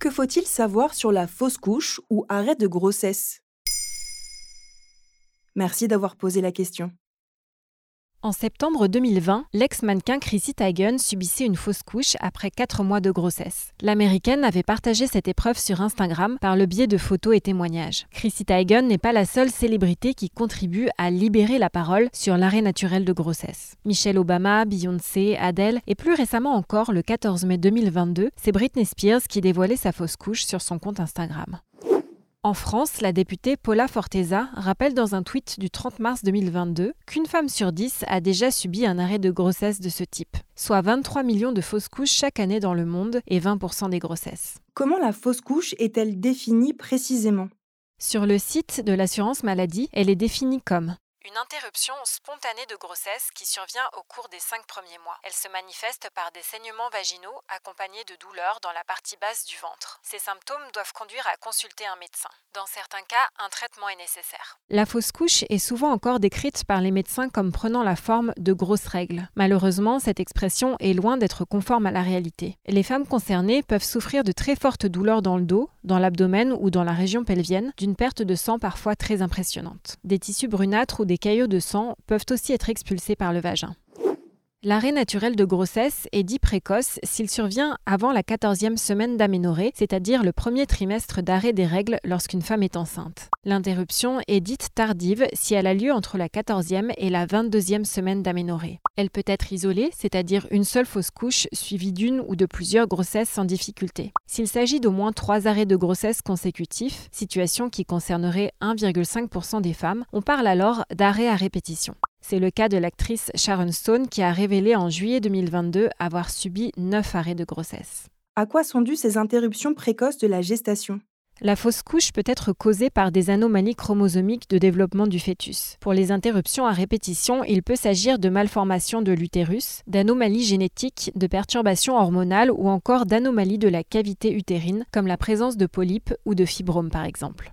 Que faut-il savoir sur la fausse couche ou arrêt de grossesse? Merci d'avoir posé la question. En septembre 2020, l'ex-mannequin Chrissy Teigen subissait une fausse couche après 4 mois de grossesse. L'américaine avait partagé cette épreuve sur Instagram par le biais de photos et témoignages. Chrissy Teigen n'est pas la seule célébrité qui contribue à libérer la parole sur l'arrêt naturel de grossesse. Michelle Obama, Beyoncé, Adele et plus récemment encore, le 14 mai 2022, c'est Britney Spears qui dévoilait sa fausse couche sur son compte Instagram. En France, la députée Paula Forteza rappelle dans un tweet du 30 mars 2022 qu'une femme sur dix a déjà subi un arrêt de grossesse de ce type, soit 23 millions de fausses couches chaque année dans le monde et 20% des grossesses. Comment la fausse couche est-elle définie précisément? Sur le site de l'assurance maladie, elle est définie comme une interruption spontanée de grossesse qui survient au cours des cinq premiers mois. Elle se manifeste par des saignements vaginaux accompagnés de douleurs dans la partie basse du ventre. Ces symptômes doivent conduire à consulter un médecin. Dans certains cas, un traitement est nécessaire. La fausse couche est souvent encore décrite par les médecins comme prenant la forme de grosses règles. Malheureusement, cette expression est loin d'être conforme à la réalité. Les femmes concernées peuvent souffrir de très fortes douleurs dans le dos, dans l'abdomen ou dans la région pelvienne, d'une perte de sang parfois très impressionnante. Des tissus brunâtres ou des caillots de sang peuvent aussi être expulsés par le vagin. L'arrêt naturel de grossesse est dit précoce s'il survient avant la 14e semaine d'aménorrhée, c'est-à-dire le premier trimestre d'arrêt des règles lorsqu'une femme est enceinte. L'interruption est dite tardive si elle a lieu entre la 14e et la 22e semaine d'aménorrhée. Elle peut être isolée, c'est-à-dire une seule fausse couche suivie d'une ou de plusieurs grossesses sans difficulté. S'il s'agit d'au moins trois arrêts de grossesse consécutifs, situation qui concernerait 1,5% des femmes, on parle alors d'arrêt à répétition. C'est le cas de l'actrice Sharon Stone qui a révélé en juillet 2022 avoir subi 9 arrêts de grossesse. À quoi sont dues ces interruptions précoces de la gestation? La fausse couche peut être causée par des anomalies chromosomiques de développement du fœtus. Pour les interruptions à répétition, il peut s'agir de malformations de l'utérus, d'anomalies génétiques, de perturbations hormonales ou encore d'anomalies de la cavité utérine, comme la présence de polypes ou de fibromes par exemple.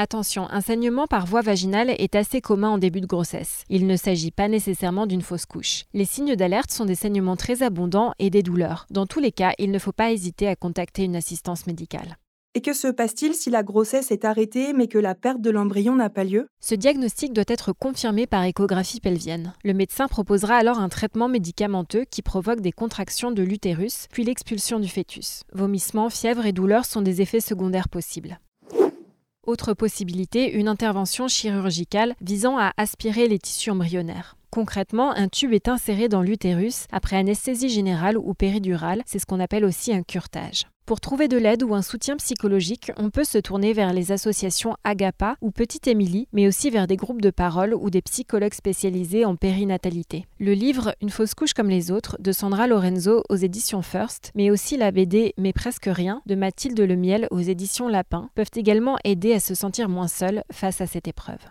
Attention, un saignement par voie vaginale est assez commun en début de grossesse. Il ne s'agit pas nécessairement d'une fausse couche. Les signes d'alerte sont des saignements très abondants et des douleurs. Dans tous les cas, il ne faut pas hésiter à contacter une assistance médicale. Et que se passe-t-il si la grossesse est arrêtée mais que la perte de l'embryon n'a pas lieu? Ce diagnostic doit être confirmé par échographie pelvienne. Le médecin proposera alors un traitement médicamenteux qui provoque des contractions de l'utérus, puis l'expulsion du fœtus. Vomissements, fièvre et douleurs sont des effets secondaires possibles. Autre possibilité, une intervention chirurgicale visant à aspirer les tissus embryonnaires. Concrètement, un tube est inséré dans l'utérus après anesthésie générale ou péridurale, c'est ce qu'on appelle aussi un curtage. Pour trouver de l'aide ou un soutien psychologique, on peut se tourner vers les associations Agapa ou Petite Émilie, mais aussi vers des groupes de parole ou des psychologues spécialisés en périnatalité. Le livre Une fausse couche comme les autres de Sandra Lorenzo aux éditions First, mais aussi la BD Mais presque rien de Mathilde Lemiel aux éditions Lapin peuvent également aider à se sentir moins seul face à cette épreuve.